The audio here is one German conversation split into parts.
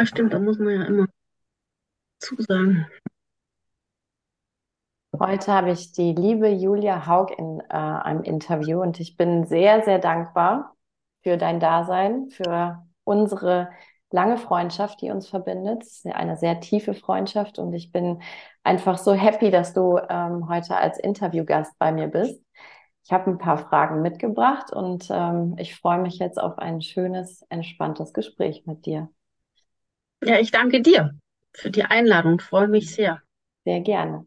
Ah, stimmt, da muss man ja immer zusagen. Heute habe ich die liebe Julia Haug in äh, einem Interview und ich bin sehr, sehr dankbar für dein Dasein, für unsere lange Freundschaft, die uns verbindet. Es ist eine sehr tiefe Freundschaft und ich bin einfach so happy, dass du ähm, heute als Interviewgast bei mir bist. Ich habe ein paar Fragen mitgebracht und ähm, ich freue mich jetzt auf ein schönes, entspanntes Gespräch mit dir. Ja, ich danke dir für die Einladung. Freue mich sehr. Sehr gerne.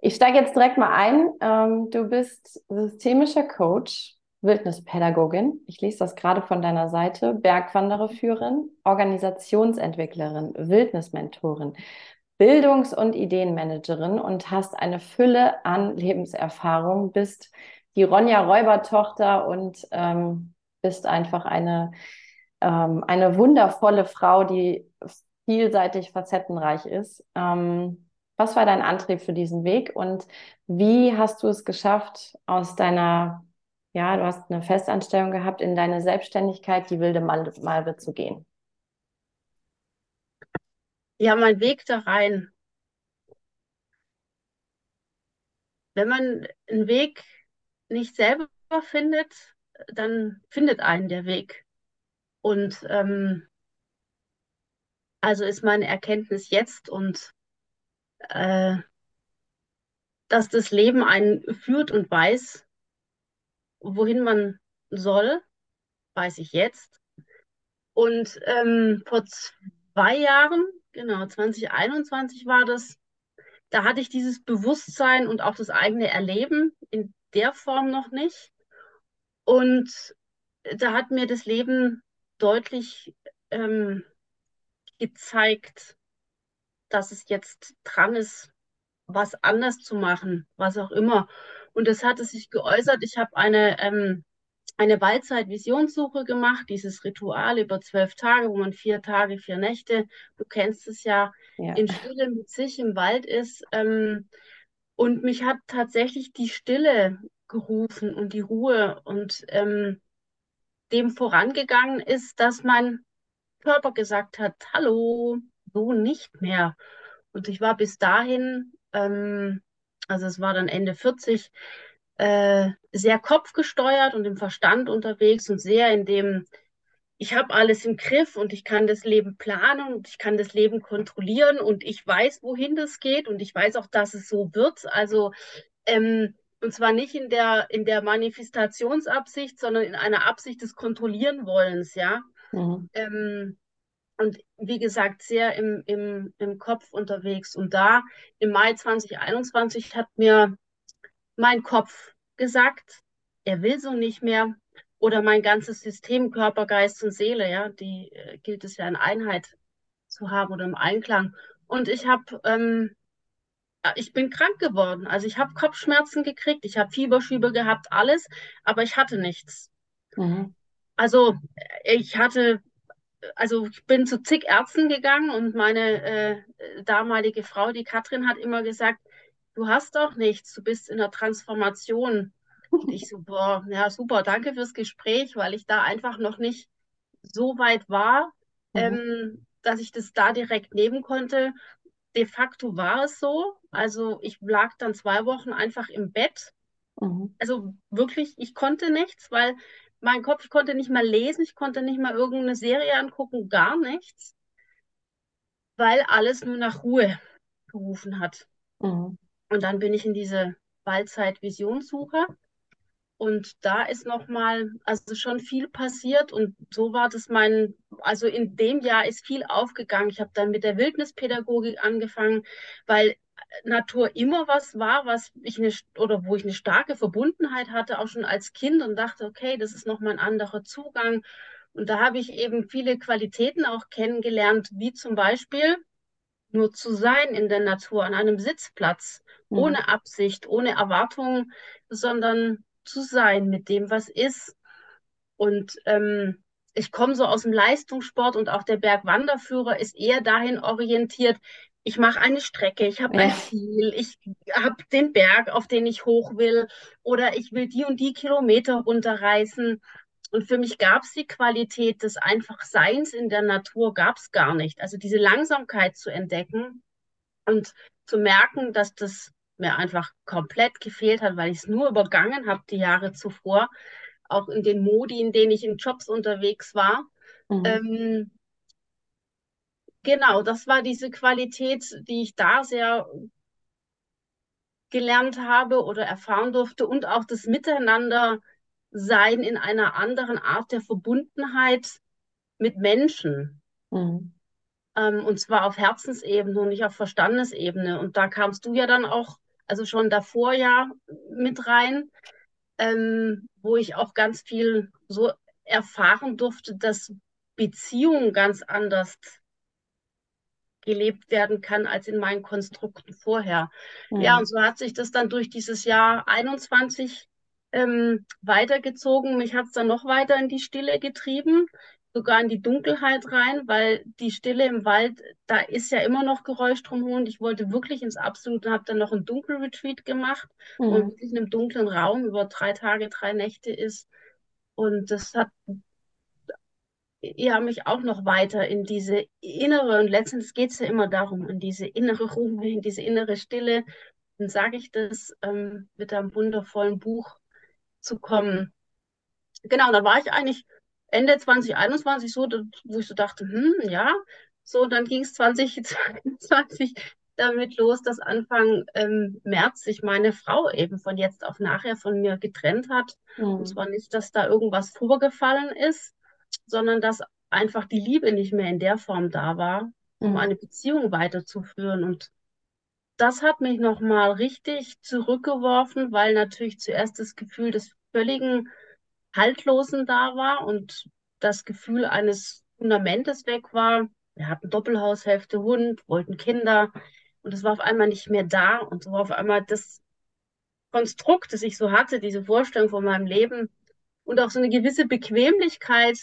Ich steige jetzt direkt mal ein. Ähm, du bist systemischer Coach, Wildnispädagogin. Ich lese das gerade von deiner Seite. Bergwandererführerin, Organisationsentwicklerin, Wildnismentorin, Bildungs- und Ideenmanagerin und hast eine Fülle an Lebenserfahrung, bist die Ronja Räuber-Tochter und ähm, bist einfach eine, ähm, eine wundervolle Frau, die vielseitig facettenreich ist. Ähm, was war dein Antrieb für diesen Weg und wie hast du es geschafft, aus deiner, ja, du hast eine Festanstellung gehabt, in deine Selbstständigkeit, die wilde Malve zu gehen? Ja, mein Weg da rein. Wenn man einen Weg nicht selber findet, dann findet einen der Weg. Und ähm, also ist meine Erkenntnis jetzt und äh, dass das Leben einen führt und weiß, wohin man soll, weiß ich jetzt. Und ähm, vor zwei Jahren, genau, 2021 war das, da hatte ich dieses Bewusstsein und auch das eigene Erleben in der Form noch nicht. Und da hat mir das Leben deutlich ähm, gezeigt, dass es jetzt dran ist, was anders zu machen, was auch immer. Und das hatte sich geäußert. Ich habe eine, ähm, eine Waldzeit-Visionssuche gemacht, dieses Ritual über zwölf Tage, wo man vier Tage, vier Nächte, du kennst es ja, ja. in Stille mit sich im Wald ist. Ähm, und mich hat tatsächlich die Stille gerufen und die Ruhe und ähm, dem vorangegangen ist, dass mein Körper gesagt hat, hallo, so nicht mehr. Und ich war bis dahin, ähm, also es war dann Ende 40, äh, sehr kopfgesteuert und im Verstand unterwegs und sehr in dem, ich habe alles im Griff und ich kann das Leben planen und ich kann das Leben kontrollieren und ich weiß, wohin das geht und ich weiß auch, dass es so wird. Also ähm, und zwar nicht in der, in der Manifestationsabsicht, sondern in einer Absicht des Kontrollieren wollens, ja. Mhm. Ähm, und wie gesagt, sehr im, im, im Kopf unterwegs. Und da im Mai 2021 hat mir mein Kopf gesagt, er will so nicht mehr. Oder mein ganzes System, Körper, Geist und Seele, ja, die äh, gilt es ja in Einheit zu haben oder im Einklang. Und ich habe, ähm, ich bin krank geworden. Also ich habe Kopfschmerzen gekriegt, ich habe Fieberschübe gehabt, alles, aber ich hatte nichts. Mhm. Also ich hatte also ich bin zu zig Ärzten gegangen und meine äh, damalige Frau, die Katrin, hat immer gesagt, du hast doch nichts, du bist in der Transformation. Und ich so, boah, ja, super, danke fürs Gespräch, weil ich da einfach noch nicht so weit war, mhm. ähm, dass ich das da direkt nehmen konnte. De facto war es so. Also ich lag dann zwei Wochen einfach im Bett. Mhm. Also wirklich, ich konnte nichts, weil mein Kopf, ich konnte nicht mal lesen, ich konnte nicht mal irgendeine Serie angucken, gar nichts, weil alles nur nach Ruhe gerufen hat. Mhm. Und dann bin ich in diese Waldzeit-Visionssuche und da ist nochmal, also schon viel passiert und so war das mein, also in dem Jahr ist viel aufgegangen. Ich habe dann mit der Wildnispädagogik angefangen, weil Natur immer was war, was ich eine, oder wo ich eine starke Verbundenheit hatte, auch schon als Kind und dachte, okay, das ist nochmal ein anderer Zugang. Und da habe ich eben viele Qualitäten auch kennengelernt, wie zum Beispiel nur zu sein in der Natur, an einem Sitzplatz, mhm. ohne Absicht, ohne Erwartung, sondern zu sein mit dem, was ist. Und ähm, ich komme so aus dem Leistungssport und auch der Bergwanderführer ist eher dahin orientiert, ich mache eine Strecke, ich habe ja. ein Ziel, ich habe den Berg, auf den ich hoch will, oder ich will die und die Kilometer runterreißen. Und für mich gab es die Qualität des Einfachseins in der Natur gab es gar nicht. Also diese Langsamkeit zu entdecken und zu merken, dass das mir einfach komplett gefehlt hat, weil ich es nur übergangen habe die Jahre zuvor, auch in den Modi, in denen ich in Jobs unterwegs war. Mhm. Ähm, genau, das war diese Qualität, die ich da sehr gelernt habe oder erfahren durfte und auch das Miteinander sein in einer anderen Art der Verbundenheit mit Menschen. Mhm. Ähm, und zwar auf Herzensebene und nicht auf Verstandesebene. Und da kamst du ja dann auch, also schon davor ja mit rein, ähm, wo ich auch ganz viel so erfahren durfte, dass Beziehung ganz anders gelebt werden kann als in meinen Konstrukten vorher. Mhm. Ja, und so hat sich das dann durch dieses Jahr 21 ähm, weitergezogen. Mich hat es dann noch weiter in die Stille getrieben, sogar in die Dunkelheit rein, weil die Stille im Wald, da ist ja immer noch Geräusch drumherum und ich wollte wirklich ins Absolute, habe dann noch ein Dunkelretreat gemacht, mhm. wo man wirklich in einem dunklen Raum über drei Tage, drei Nächte ist. Und das hat ja mich auch noch weiter in diese innere, und letztendlich geht es ja immer darum, in diese innere Ruhe, in diese innere Stille. Dann sage ich das ähm, mit einem wundervollen Buch zu kommen. Genau, da war ich eigentlich Ende 2021 so, wo ich so dachte, hm, ja, so, dann ging es 2022 damit los, dass Anfang ähm, März sich meine Frau eben von jetzt auf nachher von mir getrennt hat. Mhm. Und zwar nicht, dass da irgendwas vorgefallen ist, sondern dass einfach die Liebe nicht mehr in der Form da war, um mhm. eine Beziehung weiterzuführen. Und das hat mich nochmal richtig zurückgeworfen, weil natürlich zuerst das Gefühl des völligen Haltlosen da war und das Gefühl eines Fundamentes weg war. Wir hatten Doppelhaushälfte, Hund, wollten Kinder und es war auf einmal nicht mehr da und so war auf einmal das Konstrukt, das ich so hatte, diese Vorstellung von meinem Leben und auch so eine gewisse Bequemlichkeit,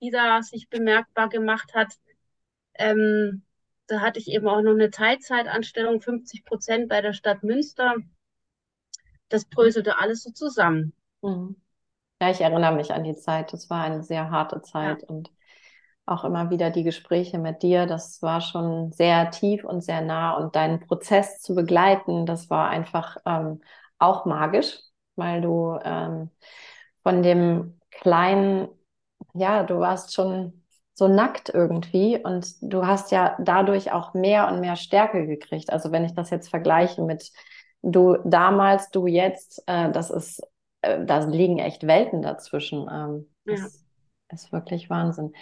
die da sich bemerkbar gemacht hat. Ähm, da hatte ich eben auch noch eine Teilzeitanstellung, 50 Prozent bei der Stadt Münster. Das bröselte alles so zusammen. Mhm. Ja, ich erinnere mich an die Zeit. Das war eine sehr harte Zeit ja. und auch immer wieder die Gespräche mit dir. Das war schon sehr tief und sehr nah und deinen Prozess zu begleiten, das war einfach ähm, auch magisch, weil du ähm, von dem kleinen, ja, du warst schon so nackt irgendwie und du hast ja dadurch auch mehr und mehr Stärke gekriegt. Also wenn ich das jetzt vergleiche mit du damals, du jetzt, äh, das ist, äh, da liegen echt Welten dazwischen. Ähm, das ja. ist wirklich Wahnsinn.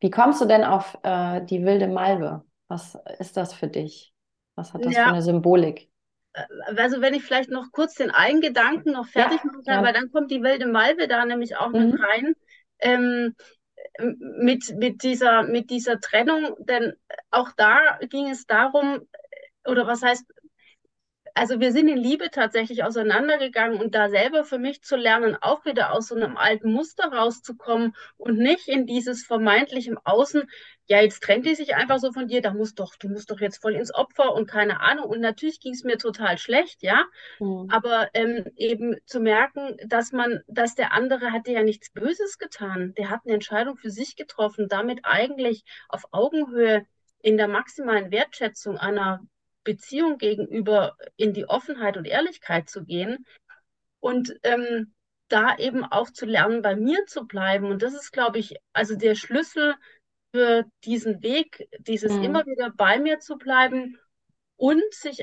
Wie kommst du denn auf äh, die wilde Malve? Was ist das für dich? Was hat das ja. für eine Symbolik? Äh, also wenn ich vielleicht noch kurz den einen Gedanken noch fertig ja, machen kann, weil dann kommt die wilde Malve da nämlich auch mhm. mit rein. Ähm, mit, mit, dieser, mit dieser Trennung, denn auch da ging es darum, oder was heißt, also wir sind in Liebe tatsächlich auseinandergegangen und da selber für mich zu lernen, auch wieder aus so einem alten Muster rauszukommen und nicht in dieses vermeintlich im Außen, ja, jetzt trennt die sich einfach so von dir, da musst doch, du musst doch jetzt voll ins Opfer und keine Ahnung. Und natürlich ging es mir total schlecht, ja. Mhm. Aber ähm, eben zu merken, dass man, dass der andere hatte ja nichts Böses getan. Der hat eine Entscheidung für sich getroffen, damit eigentlich auf Augenhöhe in der maximalen Wertschätzung einer Beziehung gegenüber in die Offenheit und Ehrlichkeit zu gehen und ähm, da eben auch zu lernen, bei mir zu bleiben. Und das ist, glaube ich, also der Schlüssel für diesen Weg, dieses mhm. immer wieder bei mir zu bleiben und sich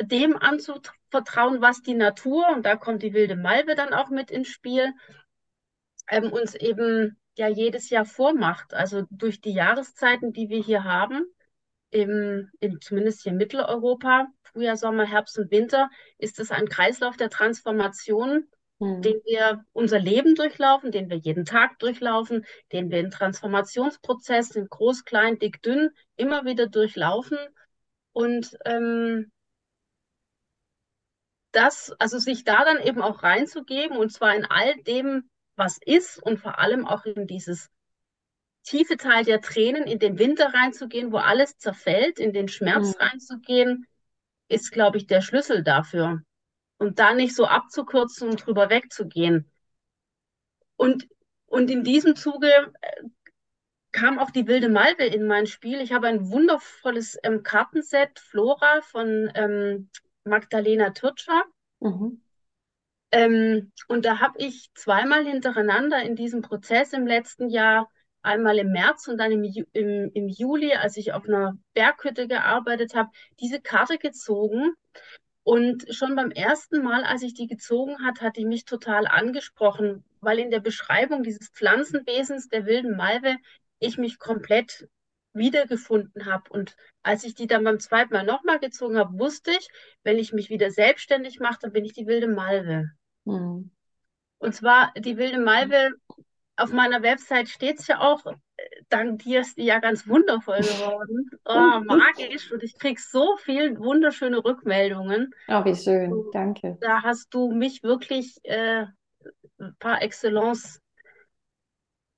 dem anzuvertrauen, was die Natur, und da kommt die wilde Malve dann auch mit ins Spiel, ähm, uns eben ja jedes Jahr vormacht. Also durch die Jahreszeiten, die wir hier haben, im, im, zumindest hier in Mitteleuropa, Frühjahr, Sommer, Herbst und Winter, ist es ein Kreislauf der Transformation, mhm. den wir unser Leben durchlaufen, den wir jeden Tag durchlaufen, den wir in Transformationsprozessen, groß, klein, dick, dünn, immer wieder durchlaufen. Und ähm, das, also sich da dann eben auch reinzugeben, und zwar in all dem, was ist und vor allem auch in dieses tiefe Teil der Tränen, in den Winter reinzugehen, wo alles zerfällt, in den Schmerz mhm. reinzugehen, ist, glaube ich, der Schlüssel dafür. Und da nicht so abzukürzen und drüber wegzugehen. Und, und in diesem Zuge äh, kam auch die wilde Malve in mein Spiel. Ich habe ein wundervolles ähm, Kartenset Flora von ähm, Magdalena Türtscher. Mhm. Ähm, und da habe ich zweimal hintereinander in diesem Prozess im letzten Jahr, einmal im März und dann im, im, im Juli, als ich auf einer Berghütte gearbeitet habe, diese Karte gezogen. Und schon beim ersten Mal, als ich die gezogen hat, hat die mich total angesprochen, weil in der Beschreibung dieses Pflanzenwesens der wilden Malve ich mich komplett wiedergefunden habe. Und als ich die dann beim zweiten Mal nochmal gezogen habe, wusste ich, wenn ich mich wieder selbstständig mache, dann bin ich die wilde Malve. Mhm. Und zwar die wilde Malve, auf meiner Website steht es ja auch, dank dir ist die ja ganz wundervoll geworden. Oh, magisch. Und ich kriege so viele wunderschöne Rückmeldungen. Oh, wie schön. Danke. Da hast du mich wirklich äh, par excellence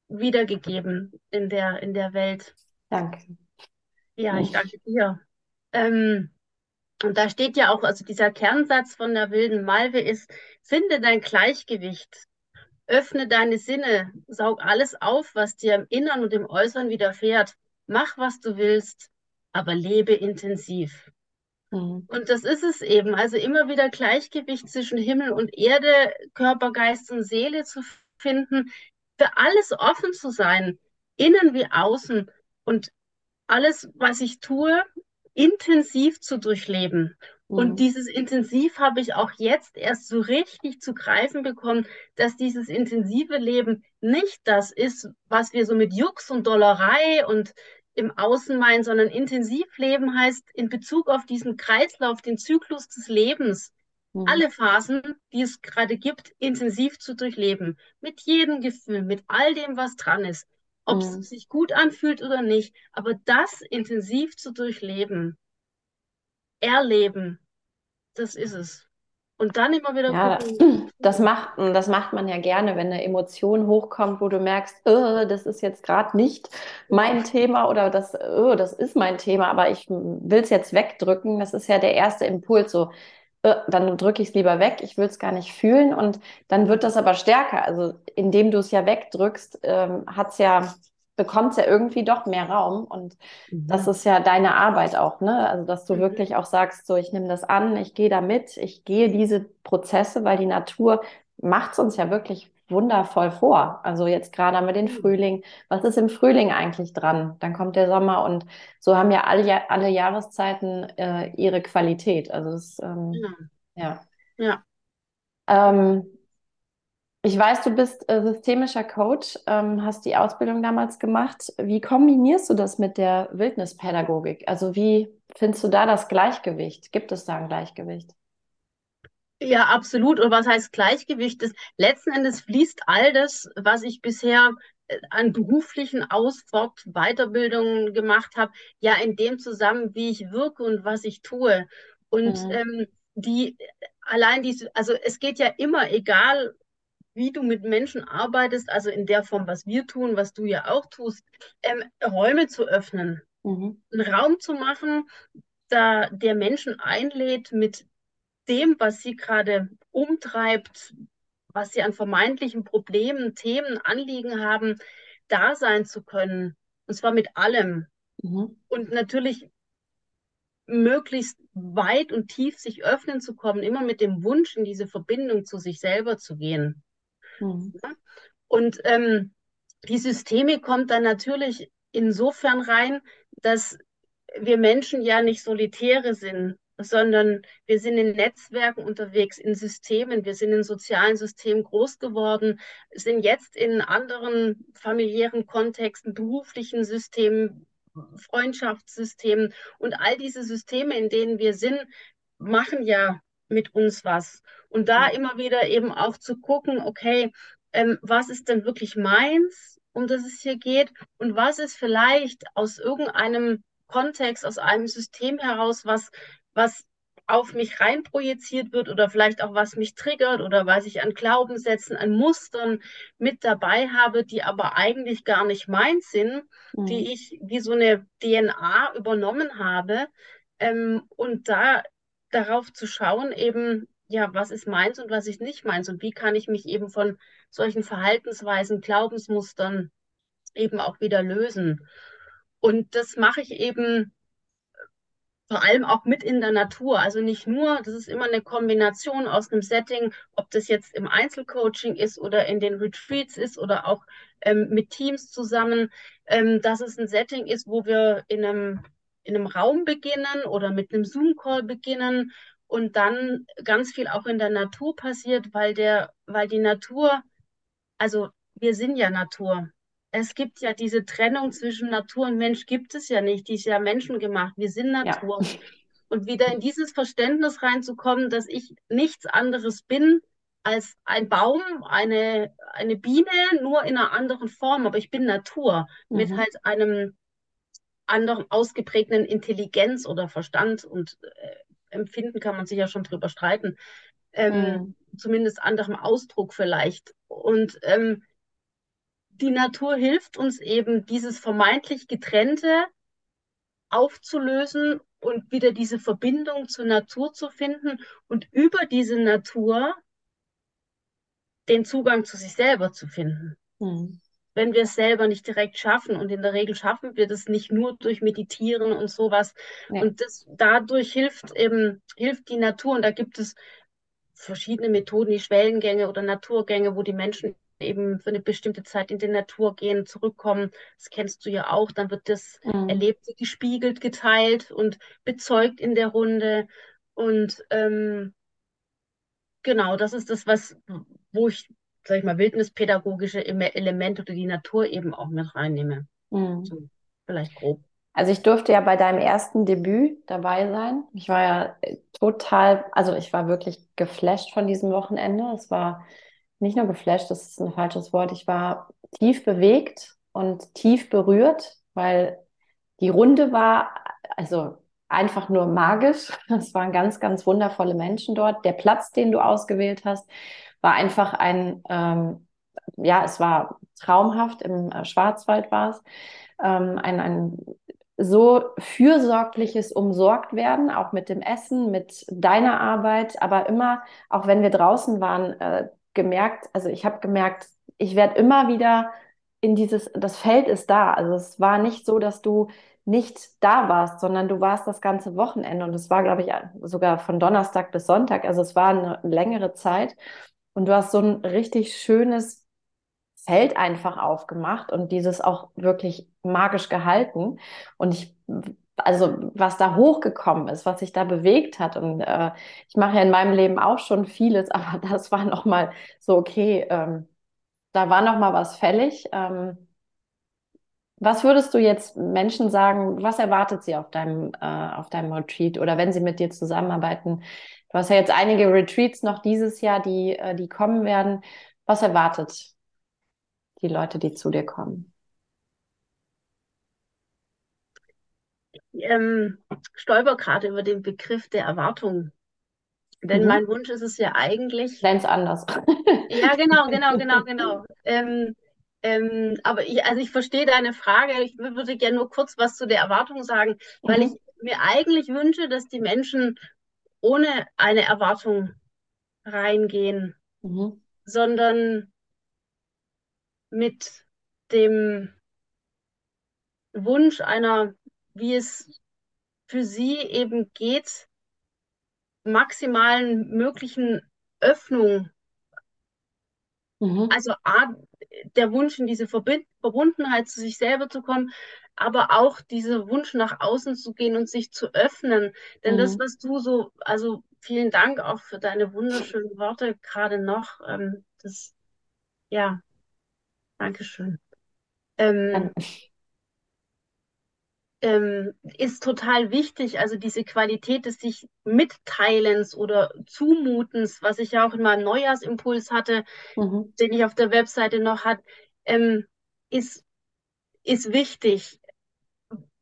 wiedergegeben in der, in der Welt. Danke. Ja, ich danke dir. Ähm, und da steht ja auch, also dieser Kernsatz von der wilden Malve ist, finde dein Gleichgewicht, öffne deine Sinne, saug alles auf, was dir im Innern und im Äußeren widerfährt, mach, was du willst, aber lebe intensiv. Mhm. Und das ist es eben, also immer wieder Gleichgewicht zwischen Himmel und Erde, Körper, Geist und Seele zu finden, für alles offen zu sein, innen wie außen und alles, was ich tue, intensiv zu durchleben. Mhm. Und dieses Intensiv habe ich auch jetzt erst so richtig zu greifen bekommen, dass dieses intensive Leben nicht das ist, was wir so mit Jux und Dollerei und im Außen meinen, sondern intensiv leben heißt in Bezug auf diesen Kreislauf, den Zyklus des Lebens, mhm. alle Phasen, die es gerade gibt, intensiv zu durchleben. Mit jedem Gefühl, mit all dem, was dran ist ob es mhm. sich gut anfühlt oder nicht, aber das intensiv zu durchleben, erleben, das ist es. Und dann immer wieder ja, gucken. Das macht, das macht man ja gerne, wenn eine Emotion hochkommt, wo du merkst, oh, das ist jetzt gerade nicht mein Thema oder das, oh, das ist mein Thema, aber ich will es jetzt wegdrücken. Das ist ja der erste Impuls. So, äh, dann drücke ich es lieber weg, ich will es gar nicht fühlen und dann wird das aber stärker. Also indem du es ja wegdrückst, ähm, hat's ja, bekommt es ja irgendwie doch mehr Raum und mhm. das ist ja deine Arbeit auch, ne? Also dass du mhm. wirklich auch sagst, so ich nehme das an, ich gehe da mit, ich gehe diese Prozesse, weil die Natur macht es uns ja wirklich wundervoll vor. Also jetzt gerade haben wir den mhm. Frühling. Was ist im Frühling eigentlich dran? Dann kommt der Sommer und so haben ja alle, alle Jahreszeiten äh, ihre Qualität. Also es, ähm, ja. Ja. Ähm, ich weiß, du bist äh, systemischer Coach, ähm, hast die Ausbildung damals gemacht. Wie kombinierst du das mit der Wildnispädagogik? Also wie findest du da das Gleichgewicht? Gibt es da ein Gleichgewicht? Ja, absolut. Und was heißt Gleichgewicht? Das, letzten Endes fließt all das, was ich bisher äh, an beruflichen Aus-, Fort-, Weiterbildungen gemacht habe, ja in dem zusammen, wie ich wirke und was ich tue. Und mhm. ähm, die allein diese, also es geht ja immer, egal wie du mit Menschen arbeitest, also in der Form, was wir tun, was du ja auch tust, ähm, Räume zu öffnen, mhm. einen Raum zu machen, da der Menschen einlädt, mit dem, was sie gerade umtreibt, was sie an vermeintlichen Problemen, Themen, Anliegen haben, da sein zu können. Und zwar mit allem. Mhm. Und natürlich möglichst weit und tief sich öffnen zu kommen, immer mit dem Wunsch, in diese Verbindung zu sich selber zu gehen. Mhm. Und ähm, die Systemik kommt dann natürlich insofern rein, dass wir Menschen ja nicht Solitäre sind, sondern wir sind in Netzwerken unterwegs, in Systemen, wir sind in sozialen Systemen groß geworden, sind jetzt in anderen familiären Kontexten, beruflichen Systemen, Freundschaftssystemen. Und all diese Systeme, in denen wir sind, machen ja mit uns was. Und da immer wieder eben auch zu gucken, okay, ähm, was ist denn wirklich meins, um das es hier geht und was ist vielleicht aus irgendeinem Kontext, aus einem System heraus, was was auf mich reinprojiziert wird oder vielleicht auch was mich triggert oder was ich an Glaubenssätzen, an Mustern mit dabei habe, die aber eigentlich gar nicht meins sind, mhm. die ich wie so eine DNA übernommen habe. Ähm, und da darauf zu schauen, eben, ja, was ist meins und was ist nicht meins und wie kann ich mich eben von solchen Verhaltensweisen, Glaubensmustern eben auch wieder lösen. Und das mache ich eben vor allem auch mit in der Natur. Also nicht nur, das ist immer eine Kombination aus einem Setting, ob das jetzt im Einzelcoaching ist oder in den Retreats ist oder auch ähm, mit Teams zusammen, ähm, dass es ein Setting ist, wo wir in einem, in einem Raum beginnen oder mit einem Zoom-Call beginnen und dann ganz viel auch in der Natur passiert, weil der, weil die Natur, also wir sind ja Natur es gibt ja diese Trennung zwischen Natur und Mensch, gibt es ja nicht. Die ist ja menschengemacht. Wir sind Natur. Ja. Und wieder in dieses Verständnis reinzukommen, dass ich nichts anderes bin als ein Baum, eine, eine Biene, nur in einer anderen Form. Aber ich bin Natur mhm. mit halt einem anderen ausgeprägten Intelligenz oder Verstand und äh, Empfinden kann man sich ja schon drüber streiten. Ähm, mhm. Zumindest anderem Ausdruck vielleicht. Und ähm, die Natur hilft uns eben, dieses vermeintlich getrennte aufzulösen und wieder diese Verbindung zur Natur zu finden und über diese Natur den Zugang zu sich selber zu finden. Mhm. Wenn wir es selber nicht direkt schaffen und in der Regel schaffen wir das nicht nur durch Meditieren und sowas. Ja. Und das dadurch hilft eben, hilft die Natur. Und da gibt es verschiedene Methoden, die Schwellengänge oder Naturgänge, wo die Menschen eben für eine bestimmte Zeit in die Natur gehen, zurückkommen. Das kennst du ja auch. Dann wird das mhm. Erlebte gespiegelt, geteilt und bezeugt in der Runde. Und ähm, genau, das ist das, was, wo ich, sag ich mal, wildnispädagogische Elemente oder die Natur eben auch mit reinnehme. Mhm. So, vielleicht grob. Also ich durfte ja bei deinem ersten Debüt dabei sein. Ich war ja total, also ich war wirklich geflasht von diesem Wochenende. Es war nicht nur geflasht, das ist ein falsches Wort, ich war tief bewegt und tief berührt, weil die Runde war also einfach nur magisch. Es waren ganz, ganz wundervolle Menschen dort. Der Platz, den du ausgewählt hast, war einfach ein, ähm, ja, es war traumhaft, im äh, Schwarzwald war es, ähm, ein, ein so fürsorgliches umsorgt werden, auch mit dem Essen, mit deiner Arbeit, aber immer, auch wenn wir draußen waren, äh, gemerkt, also ich habe gemerkt, ich werde immer wieder in dieses, das Feld ist da. Also es war nicht so, dass du nicht da warst, sondern du warst das ganze Wochenende und es war, glaube ich, sogar von Donnerstag bis Sonntag. Also es war eine längere Zeit und du hast so ein richtig schönes Feld einfach aufgemacht und dieses auch wirklich magisch gehalten. Und ich also was da hochgekommen ist, was sich da bewegt hat. Und äh, ich mache ja in meinem Leben auch schon vieles, aber das war nochmal so, okay, ähm, da war nochmal was fällig. Ähm, was würdest du jetzt Menschen sagen, was erwartet sie auf deinem, äh, auf deinem Retreat oder wenn sie mit dir zusammenarbeiten? Du hast ja jetzt einige Retreats noch dieses Jahr, die, äh, die kommen werden. Was erwartet die Leute, die zu dir kommen? ähm, stolper gerade über den Begriff der Erwartung. Denn mhm. mein Wunsch ist es ja eigentlich. Ganz anders. ja, genau, genau, genau, genau. Ähm, ähm, aber ich, also ich verstehe deine Frage. Ich würde gerne nur kurz was zu der Erwartung sagen, weil mhm. ich mir eigentlich wünsche, dass die Menschen ohne eine Erwartung reingehen, mhm. sondern mit dem Wunsch einer wie es für sie eben geht, maximalen möglichen Öffnung. Mhm. Also A, der Wunsch in diese Verbind Verbundenheit zu sich selber zu kommen, aber auch dieser Wunsch nach außen zu gehen und sich zu öffnen. Denn mhm. das, was du so, also vielen Dank auch für deine wunderschönen Worte gerade noch. Ähm, das, ja, Dankeschön. Ähm, ähm, ist total wichtig. Also diese Qualität des sich Mitteilens oder Zumutens, was ich ja auch in meinem Neujahrsimpuls hatte, mhm. den ich auf der Webseite noch hat, ähm, ist, ist wichtig.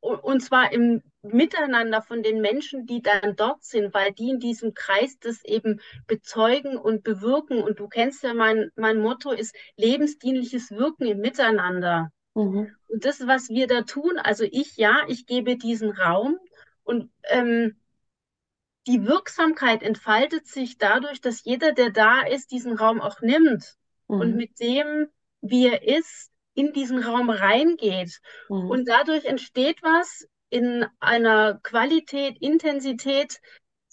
Und zwar im Miteinander von den Menschen, die dann dort sind, weil die in diesem Kreis das eben bezeugen und bewirken. Und du kennst ja mein, mein Motto ist lebensdienliches Wirken im Miteinander. Mhm. Und das, was wir da tun, also ich ja, ich gebe diesen Raum und ähm, die Wirksamkeit entfaltet sich dadurch, dass jeder, der da ist, diesen Raum auch nimmt. und mit dem, wie er ist, in diesen Raum reingeht. Mhm. Und dadurch entsteht was in einer Qualität, Intensität,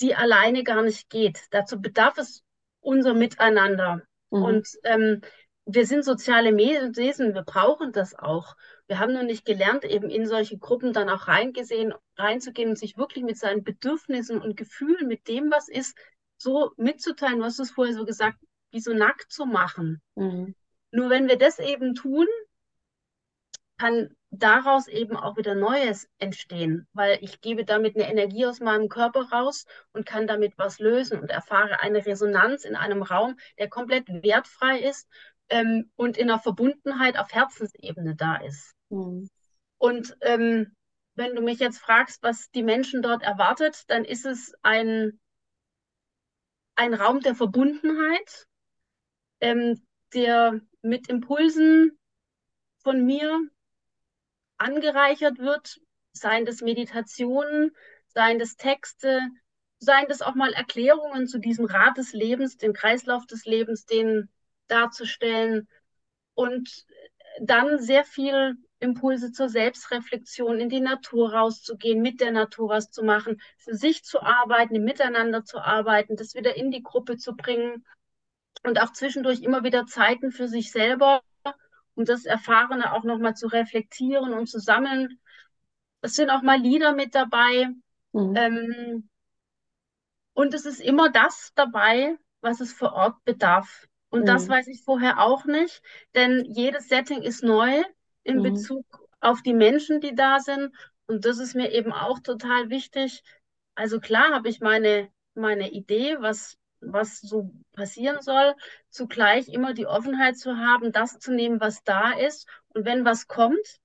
die alleine gar nicht geht. Dazu bedarf es unser Miteinander. Mhm. Und ähm, wir sind soziale Wesen, wir brauchen das auch. Wir haben nur nicht gelernt, eben in solche Gruppen dann auch reingesehen, reinzugehen und sich wirklich mit seinen Bedürfnissen und Gefühlen, mit dem, was ist, so mitzuteilen. Du hast es vorher so gesagt, wie so nackt zu machen. Mhm. Nur wenn wir das eben tun, kann daraus eben auch wieder Neues entstehen, weil ich gebe damit eine Energie aus meinem Körper raus und kann damit was lösen und erfahre eine Resonanz in einem Raum, der komplett wertfrei ist ähm, und in einer Verbundenheit auf Herzensebene da ist. Mhm. Und ähm, wenn du mich jetzt fragst, was die Menschen dort erwartet, dann ist es ein, ein Raum der Verbundenheit, ähm, der mit Impulsen von mir angereichert wird, seien das Meditationen, seien das Texte, seien das auch mal Erklärungen zu diesem Rad des Lebens, dem Kreislauf des Lebens, den darzustellen und dann sehr viel Impulse zur Selbstreflexion, in die Natur rauszugehen, mit der Natur was zu machen, für sich zu arbeiten, im Miteinander zu arbeiten, das wieder in die Gruppe zu bringen und auch zwischendurch immer wieder Zeiten für sich selber, um das Erfahrene auch nochmal zu reflektieren und zu sammeln. Es sind auch mal Lieder mit dabei. Mhm. Ähm, und es ist immer das dabei, was es vor Ort bedarf. Und mhm. das weiß ich vorher auch nicht, denn jedes Setting ist neu in mhm. Bezug auf die Menschen, die da sind. Und das ist mir eben auch total wichtig. Also klar habe ich meine, meine Idee, was, was so passieren soll, zugleich immer die Offenheit zu haben, das zu nehmen, was da ist. Und wenn was kommt,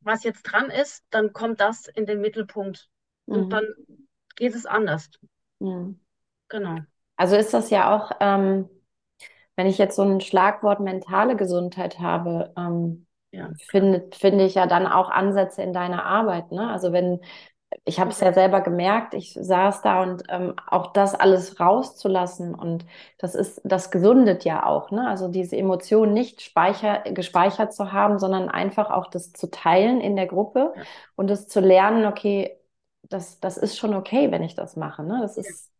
was jetzt dran ist, dann kommt das in den Mittelpunkt. Mhm. Und dann geht es anders. Mhm. Genau. Also ist das ja auch, ähm, wenn ich jetzt so ein Schlagwort mentale Gesundheit habe, ähm, ja. finde, finde ich ja dann auch Ansätze in deiner Arbeit. Ne? Also wenn, ich habe es ja selber gemerkt, ich saß da und ähm, auch das alles rauszulassen und das ist, das gesundet ja auch, ne? Also diese Emotionen nicht speicher, gespeichert zu haben, sondern einfach auch das zu teilen in der Gruppe Ja. und das zu lernen, okay, das, das ist schon okay, wenn ich das mache, ne? Das Ja. ist,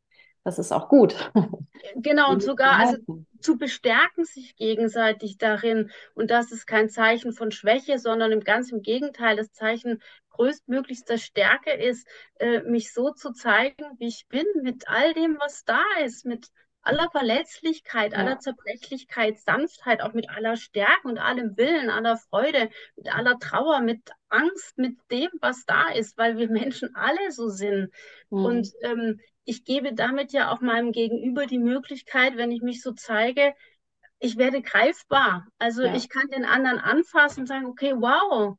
das ist auch gut. Genau, und sogar also zu bestärken sich gegenseitig darin. Und das ist kein Zeichen von Schwäche, sondern im ganz im Gegenteil, das Zeichen größtmöglichster Stärke ist, äh, mich so zu zeigen, wie ich bin, mit all dem, was da ist, mit aller Verletzlichkeit, Ja. aller Zerbrechlichkeit, Sanftheit, auch mit aller Stärke und allem Willen, aller Freude, mit aller Trauer, mit Angst, mit dem, was da ist, weil wir Menschen alle so sind. Mhm. Und ähm, ich gebe damit ja auch meinem Gegenüber die Möglichkeit, wenn ich mich so zeige, ich werde greifbar. Also Ja. ich kann den anderen anfassen und sagen, okay, wow,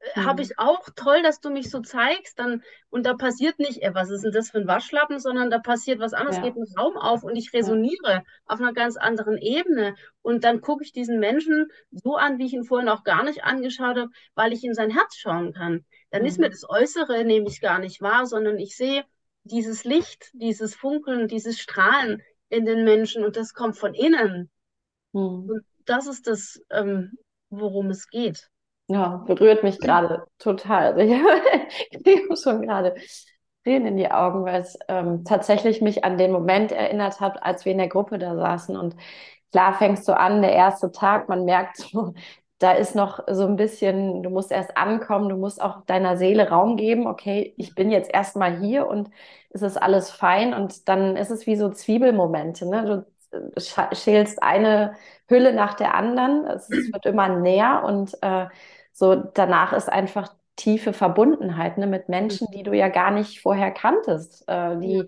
äh, habe Mhm. ich auch, toll, dass du mich so zeigst. Dann, und da passiert nicht, äh, was ist denn das für ein Waschlappen, sondern da passiert was anderes, Ja. geht ein Raum auf und ich resoniere auf einer ganz anderen Ebene. Und dann gucke ich diesen Menschen so an, wie ich ihn vorher noch gar nicht angeschaut habe, weil ich in sein Herz schauen kann. Dann ist Mhm. mir das Äußere nämlich gar nicht wahr, sondern ich sehe dieses Licht, dieses Funkeln, dieses Strahlen in den Menschen und das kommt von innen. Mhm. Und das ist das, ähm, worum es geht. Ja, berührt mich gerade total. Also ich kriege schon gerade Tränen in die Augen, weil es ähm, tatsächlich mich an den Moment erinnert hat, als wir in der Gruppe da saßen. Und klar fängst du an, der erste Tag, man merkt so, da ist noch so ein bisschen, du musst erst ankommen, du musst auch deiner Seele Raum geben. Okay, ich bin jetzt erstmal hier und es ist alles fein. Und dann ist es wie so Zwiebelmomente. Ne? Du äh, sch- schälst eine Hülle nach der anderen. Es es wird immer näher und äh, so danach ist einfach tiefe Verbundenheit ne, mit Menschen, die du ja gar nicht vorher kanntest, äh, die Ja.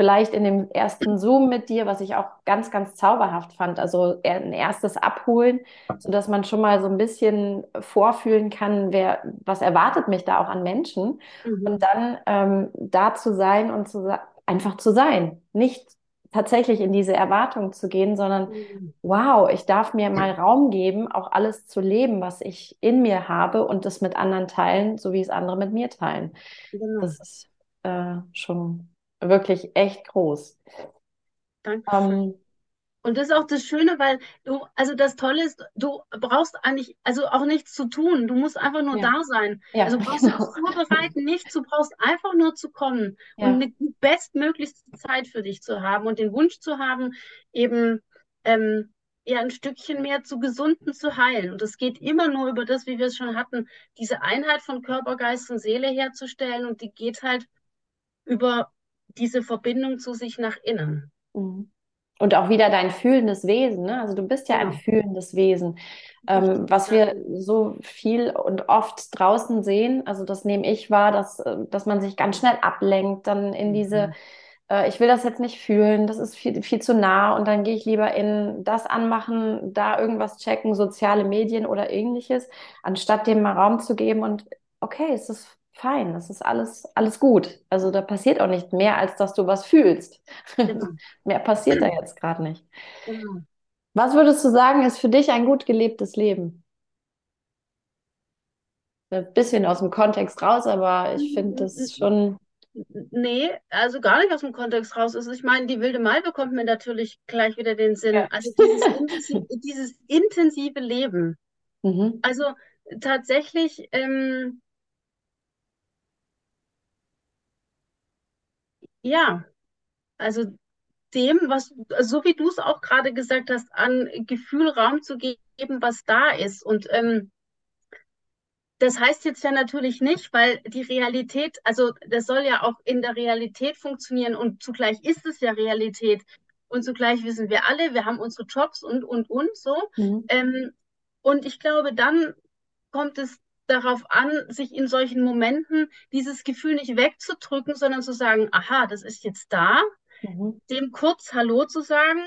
Vielleicht in dem ersten Zoom mit dir, was ich auch ganz, ganz zauberhaft fand, also ein erstes Abholen, sodass man schon mal so ein bisschen vorfühlen kann, wer, was erwartet mich da auch an Menschen Mhm. und dann ähm, da zu sein und zu einfach zu sein, nicht tatsächlich in diese Erwartung zu gehen, sondern Mhm. wow, ich darf mir mal Raum geben, auch alles zu leben, was ich in mir habe und das mit anderen teilen, so wie es andere mit mir teilen. Genau. Das ist äh, schon wirklich echt groß. Dankeschön. Ähm, Und das ist auch das Schöne, weil du, also das Tolle ist, du brauchst eigentlich, also auch nichts zu tun. Du musst einfach nur Ja. da sein. Ja, Also brauchst genau. du vorbereiten, nichts. Du brauchst einfach nur zu kommen und Ja. eine bestmöglichste Zeit für dich zu haben und den Wunsch zu haben, eben ähm, ja ein Stückchen mehr zu gesunden zu heilen. Und es geht immer nur über das, wie wir es schon hatten, diese Einheit von Körper, Geist und Seele herzustellen. Und die geht halt über diese Verbindung zu sich nach innen. Mhm. Und auch wieder dein fühlendes Wesen, ne? Also du bist ja ein Genau. fühlendes Wesen. Ähm, was wir so viel und oft draußen sehen, also das nehme ich wahr, dass, äh, dass man sich ganz schnell ablenkt, dann in diese, Mhm. äh, ich will das jetzt nicht fühlen, das ist viel, viel zu nah und dann gehe ich lieber in das anmachen, da irgendwas checken, soziale Medien oder ähnliches, anstatt dem mal Raum zu geben und okay, es ist fein, es ist alles, alles gut. Also da passiert auch nicht mehr, als dass du was fühlst. Genau. Mehr passiert da jetzt gerade nicht. Genau. Was würdest du sagen, ist für dich ein gut gelebtes Leben? Ein bisschen aus dem Kontext raus, aber ich finde das schon. Nee, also gar nicht aus dem Kontext raus. Also ich meine, die wilde Malve kommt mir natürlich gleich wieder den Sinn. Ja. Also dieses, intensi dieses intensive Leben. Mhm. Also tatsächlich, ähm, ja, also dem, was, so wie du es auch gerade gesagt hast, an Gefühl Raum zu geben, was da ist. Und ähm, das heißt jetzt ja natürlich nicht, weil die Realität, also das soll ja auch in der Realität funktionieren und zugleich ist es ja Realität. Und zugleich wissen wir alle, wir haben unsere Jobs und, und, und so. Mhm. Ähm, und ich glaube, dann kommt es darauf an, sich in solchen Momenten dieses Gefühl nicht wegzudrücken, sondern zu sagen, aha, das ist jetzt da, Mhm. dem kurz Hallo zu sagen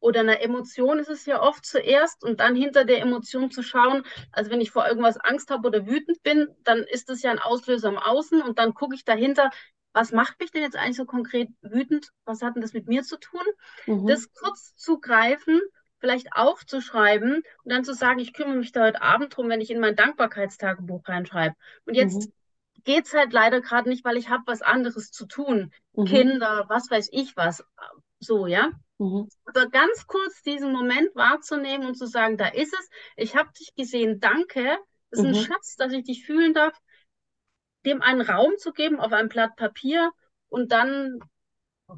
oder einer Emotion ist es ja oft zuerst und dann hinter der Emotion zu schauen. Also wenn ich vor irgendwas Angst habe oder wütend bin, dann ist das ja ein Auslöser im Außen und dann gucke ich dahinter, was macht mich denn jetzt eigentlich so konkret wütend? Was hat denn das mit mir zu tun? Mhm. Das kurz zu greifen, vielleicht aufzuschreiben und dann zu sagen, ich kümmere mich da heute Abend drum, wenn ich in mein Dankbarkeitstagebuch reinschreibe. Und jetzt Mhm. geht's halt leider gerade nicht, weil ich habe was anderes zu tun. Mhm. Kinder, was weiß ich was. So, ja. Mhm. Aber ganz kurz diesen Moment wahrzunehmen und zu sagen, da ist es, ich habe dich gesehen, danke. Das ist ein Mhm. Schatz, dass ich dich fühlen darf, dem einen Raum zu geben auf ein Blatt Papier und dann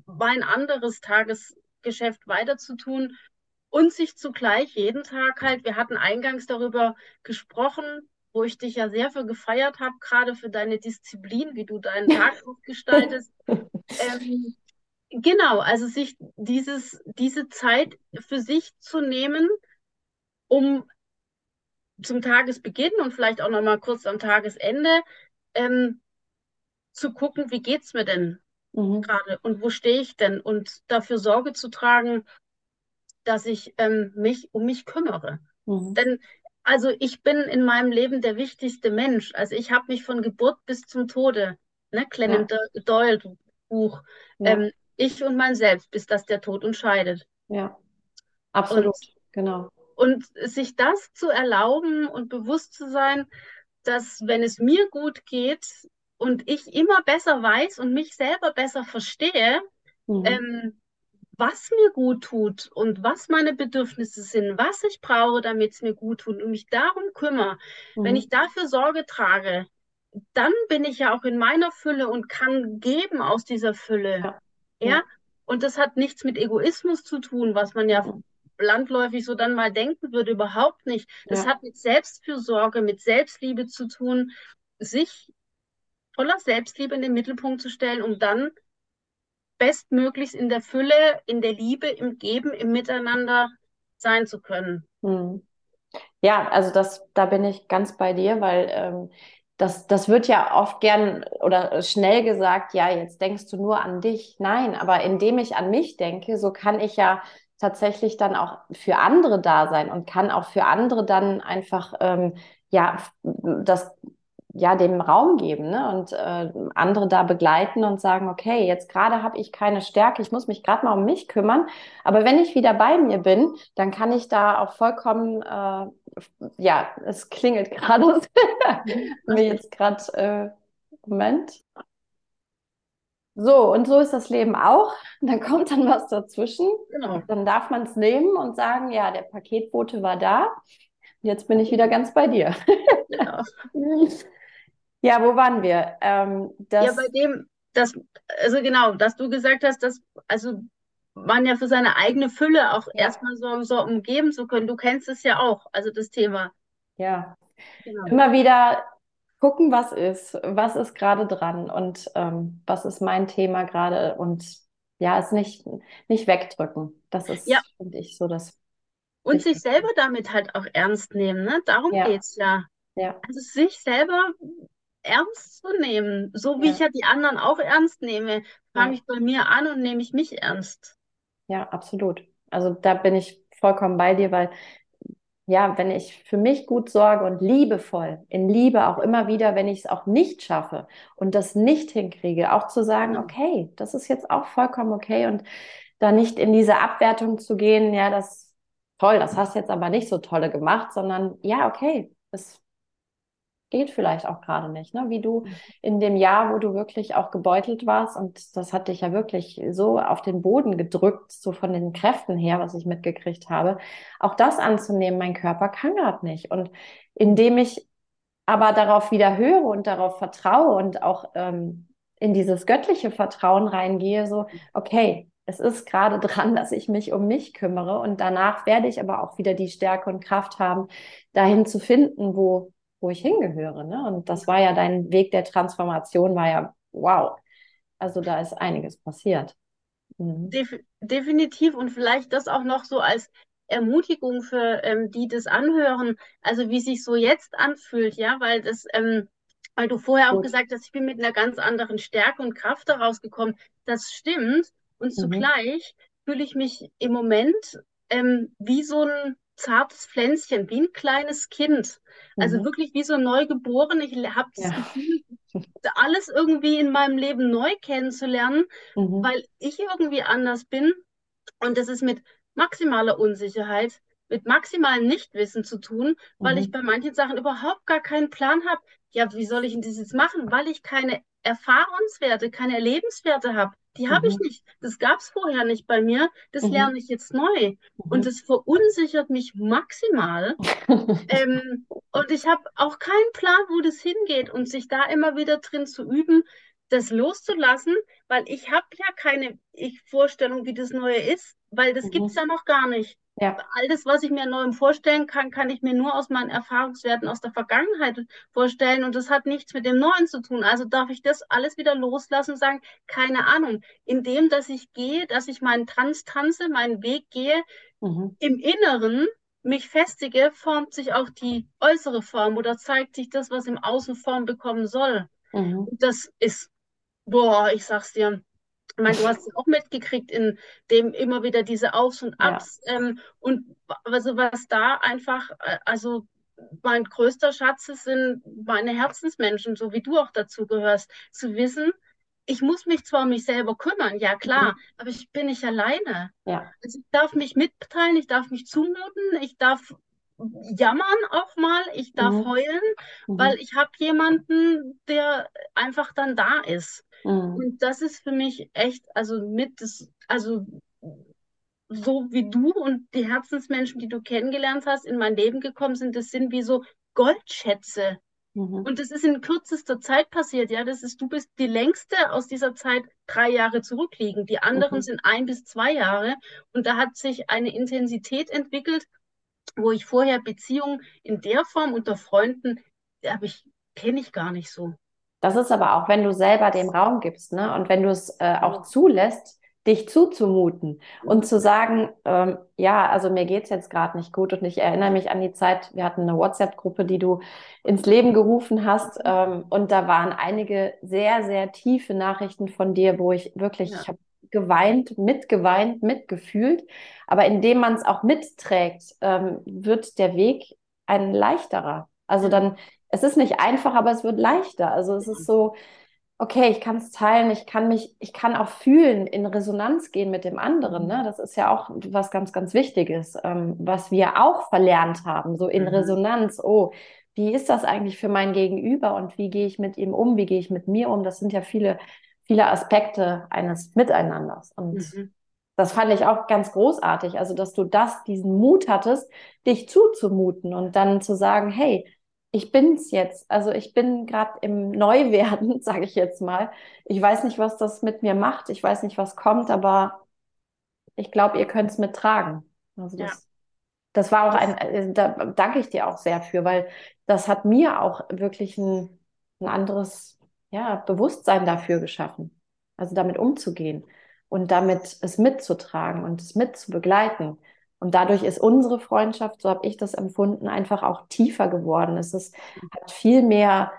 mein anderes Tagesgeschäft weiterzutun und sich zugleich jeden Tag halt, wir hatten eingangs darüber gesprochen, wo ich dich ja sehr für gefeiert habe, gerade für deine Disziplin, wie du deinen Tag gestaltest. Ähm, genau, also sich dieses, diese Zeit für sich zu nehmen, um zum Tagesbeginn und vielleicht auch nochmal kurz am Tagesende ähm, zu gucken, wie geht's mir denn Mhm. gerade und wo stehe ich denn und dafür Sorge zu tragen, dass ich ähm, mich um mich kümmere. Mhm. Denn also ich bin in meinem Leben der wichtigste Mensch. Also ich habe mich von Geburt bis zum Tode, ne, Clement Doyle Buch, Ja. ähm, ich und mein Selbst, bis dass der Tod uns scheidet. Ja. Absolut. Genau. Und sich das zu erlauben und bewusst zu sein, dass wenn es mir gut geht und ich immer besser weiß und mich selber besser verstehe, Mhm. ähm, was mir gut tut und was meine Bedürfnisse sind, was ich brauche, damit es mir gut tut und mich darum kümmere, wenn Mhm. ich dafür Sorge trage, dann bin ich ja auch in meiner Fülle und kann geben aus dieser Fülle. Ja. Ja? Und das hat nichts mit Egoismus zu tun, was man ja landläufig so dann mal denken würde, überhaupt nicht. Das Ja. hat mit Selbstfürsorge, mit Selbstliebe zu tun, sich voller Selbstliebe in den Mittelpunkt zu stellen, um dann bestmöglichst in der Fülle, in der Liebe, im Geben, im Miteinander sein zu können. Mhm. Ja, also das, da bin ich ganz bei dir, weil ähm, das, das wird ja oft gern oder schnell gesagt, ja, jetzt denkst du nur an dich. Nein, aber indem ich an mich denke, so kann ich ja tatsächlich dann auch für andere da sein und kann auch für andere dann einfach ähm, ja das ja dem Raum geben ne? und äh, andere da begleiten und sagen, okay, jetzt gerade habe ich keine Stärke, ich muss mich gerade mal um mich kümmern, aber wenn ich wieder bei mir bin, dann kann ich da auch vollkommen äh, ja, es klingelt gerade. mir jetzt gerade, äh, Moment. So, und so ist das Leben auch. Dann kommt dann was dazwischen. Genau. Dann darf man es nehmen und sagen, ja, der Paketbote war da. Jetzt bin ich wieder ganz bei dir. Genau. ja, wo waren wir? Ähm, ja, bei dem, das, also genau, dass du gesagt hast, dass, also man ja für seine eigene Fülle auch ja. erstmal so, so umgeben zu können. Du kennst es ja auch, also das Thema. Ja. Genau. Immer wieder gucken, was ist, was ist gerade dran und ähm, was ist mein Thema gerade und ja, es nicht, nicht wegdrücken. Das ist, ja. finde ich, so das. Und sich selber damit halt auch ernst nehmen, ne? Darum ja. geht es ja. ja. Also sich selber ernst zu nehmen, so wie ja. ich ja die anderen auch ernst nehme, fange ich bei mir an und nehme ich mich ernst. Ja, absolut. Also da bin ich vollkommen bei dir, weil ja, wenn ich für mich gut sorge und liebevoll, in Liebe auch immer wieder, wenn ich es auch nicht schaffe und das nicht hinkriege, auch zu sagen, okay, das ist jetzt auch vollkommen okay und da nicht in diese Abwertung zu gehen, ja, das toll, das hast jetzt aber nicht so tolle gemacht, sondern ja, okay, es geht vielleicht auch gerade nicht, ne? Wie du mhm. in dem Jahr, wo du wirklich auch gebeutelt warst und das hat dich ja wirklich so auf den Boden gedrückt, so von den Kräften her, was ich mitgekriegt habe, auch das anzunehmen, mein Körper kann gerade nicht. Und indem ich aber darauf wieder höre und darauf vertraue und auch ähm, in dieses göttliche Vertrauen reingehe, so, okay, es ist gerade dran, dass ich mich um mich kümmere und danach werde ich aber auch wieder die Stärke und Kraft haben, dahin zu finden, wo wo ich hingehöre. Ne? Und das war ja dein Weg der Transformation, war ja wow. Also da ist einiges passiert. Mhm. Def definitiv und vielleicht das auch noch so als Ermutigung für ähm, die das anhören, also wie sich so jetzt anfühlt, ja, weil das, ähm, weil du vorher auch Gut. gesagt hast, ich bin mit einer ganz anderen Stärke und Kraft daraus gekommen. Das stimmt. Und mhm. zugleich fühle ich mich im Moment ähm, wie so ein zartes Pflänzchen, wie ein kleines Kind. Also mhm. wirklich wie so neugeboren. Ich habe das ja. Gefühl, alles irgendwie in meinem Leben neu kennenzulernen, mhm. weil ich irgendwie anders bin. Und das ist mit maximaler Unsicherheit, mit maximalem Nichtwissen zu tun, weil mhm. ich bei manchen Sachen überhaupt gar keinen Plan habe. Ja, wie soll ich denn das jetzt machen? Weil ich keine Erfahrungswerte, keine Erlebenswerte habe. Die habe mhm. ich nicht. Das gab es vorher nicht bei mir. Das mhm. lerne ich jetzt neu. Mhm. Und das verunsichert mich maximal. ähm, und ich habe auch keinen Plan, wo das hingeht. Und sich da immer wieder drin zu üben, das loszulassen, weil ich habe ja keine ich Vorstellung, wie das Neue ist, weil das mhm. gibt es ja noch gar nicht. Ja. All das, was ich mir neu vorstellen kann, kann ich mir nur aus meinen Erfahrungswerten aus der Vergangenheit vorstellen und das hat nichts mit dem Neuen zu tun. Also darf ich das alles wieder loslassen und sagen, keine Ahnung, indem, dass ich gehe, dass ich meinen Tanz tanze, meinen Weg gehe, mhm. im Inneren mich festige, formt sich auch die äußere Form oder zeigt sich das, was im Außen Form bekommen soll. Mhm. Das ist, boah, ich sag's dir, ich meine, du hast es auch mitgekriegt, in dem immer wieder diese Aufs und Abs. Ja. Ähm, und also was da einfach, äh, also mein größter Schatz sind meine Herzensmenschen, so wie du auch dazu gehörst, zu wissen, ich muss mich zwar um mich selber kümmern, ja klar, mhm. aber ich bin nicht alleine. Ja. Also ich darf mich mitteilen, ich darf mich zumuten, ich darf jammern auch mal, ich darf mhm. heulen, mhm. weil ich habe jemanden, der einfach dann da ist. Mhm. Und das ist für mich echt, also mit das, also so wie du und die Herzensmenschen, die du kennengelernt hast, in mein Leben gekommen sind, das sind wie so Goldschätze. Mhm. Und das ist in kürzester Zeit passiert, ja. Das ist, du bist die längste aus dieser Zeit drei Jahre zurückliegen. Die anderen mhm. sind ein bis zwei Jahre. Und da hat sich eine Intensität entwickelt, wo ich vorher Beziehungen in der Form unter Freunden, habe ich, kenne ich gar nicht so. Das ist aber auch, wenn du selber dem Raum gibst, ne? Und wenn du es äh, auch zulässt, dich zuzumuten und zu sagen, ähm, ja, also mir geht's jetzt gerade nicht gut und ich erinnere mich an die Zeit, wir hatten eine WhatsApp-Gruppe, die du ins Leben gerufen hast ähm, und da waren einige sehr, sehr tiefe Nachrichten von dir, wo ich wirklich, ja. ich habe geweint, mitgeweint, mitgefühlt, aber indem man es auch mitträgt, ähm, wird der Weg ein leichterer. Also dann es ist nicht einfach, aber es wird leichter. Also es ist so, okay, ich kann es teilen, ich kann mich, ich kann auch fühlen, in Resonanz gehen mit dem anderen. Ne? Das ist ja auch was ganz, ganz Wichtiges, ähm, was wir auch verlernt haben, so in mhm. Resonanz. Oh, wie ist das eigentlich für mein Gegenüber und wie gehe ich mit ihm um, wie gehe ich mit mir um? Das sind ja viele viele Aspekte eines Miteinanders. Und mhm. das fand ich auch ganz großartig. Also, dass du das, diesen Mut hattest, dich zuzumuten und dann zu sagen, hey, ich bin's jetzt. Also ich bin gerade im Neuwerden, sage ich jetzt mal. Ich weiß nicht, was das mit mir macht. Ich weiß nicht, was kommt, aber ich glaube, ihr könnt es mittragen. Also das, ja. das war auch ein, äh, da danke ich dir auch sehr für, weil das hat mir auch wirklich ein, ein anderes ja, Bewusstsein dafür geschaffen. Also damit umzugehen und damit es mitzutragen und es mitzubegleiten. Und dadurch ist unsere Freundschaft, so habe ich das empfunden, einfach auch tiefer geworden. Es ist, hat viel mehr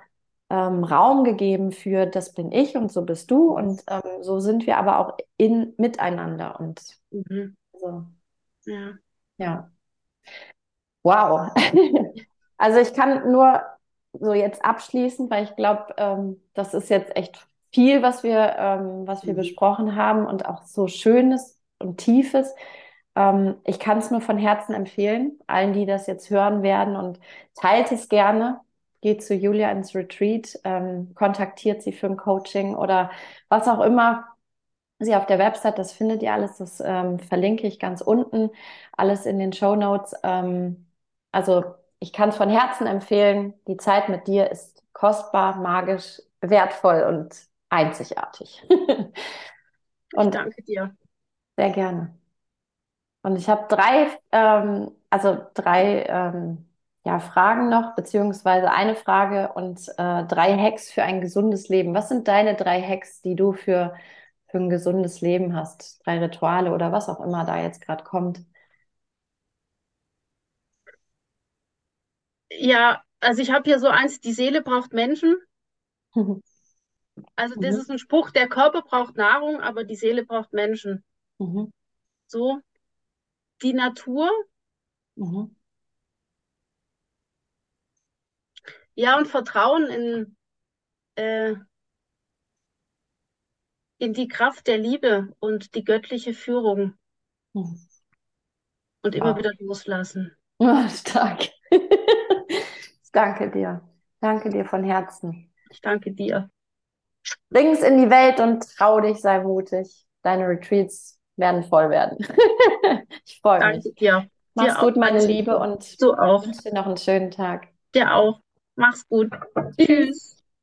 ähm, Raum gegeben für das bin ich und so bist du und ähm, so sind wir aber auch in miteinander und mhm. so. Ja. ja. Wow. also ich kann nur so jetzt abschließen, weil ich glaube, ähm, das ist jetzt echt viel, was wir, ähm, was wir mhm. besprochen haben und auch so Schönes und Tiefes. Ähm, ich kann es nur von Herzen empfehlen, allen, die das jetzt hören werden und teilt es gerne. Geht zu Julia ins Retreat, ähm, kontaktiert sie für ein Coaching oder was auch immer sie auf der Website, das findet ihr alles, das ähm, verlinke ich ganz unten, alles in den Show Notes. Ähm, also ich kann es von Herzen empfehlen. Die Zeit mit dir ist kostbar, magisch, wertvoll und einzigartig. und ich danke dir. Sehr gerne. Und ich habe drei, ähm, also drei ähm, ja, Fragen noch, beziehungsweise eine Frage und äh, drei Hacks für ein gesundes Leben. Was sind deine drei Hacks, die du für, für ein gesundes Leben hast? Drei Rituale oder was auch immer da jetzt gerade kommt? Ja, also ich habe hier so eins, die Seele braucht Menschen. Also das mhm. ist ein Spruch, der Körper braucht Nahrung, aber die Seele braucht Menschen. Mhm. So, die Natur. Mhm. Ja, und Vertrauen in, äh, in die Kraft der Liebe und die göttliche Führung. Mhm. Und immer wow. wieder loslassen. Oh, stark. danke dir. Danke dir von Herzen. Ich danke dir. Bring's in die Welt und trau dich, sei mutig. Deine Retreats werden voll werden. ich freue mich. Danke dir. Mach's dir gut, meine Liebe, und du auch. wünsche dir noch einen schönen Tag. Dir auch. Mach's gut. Tschüss.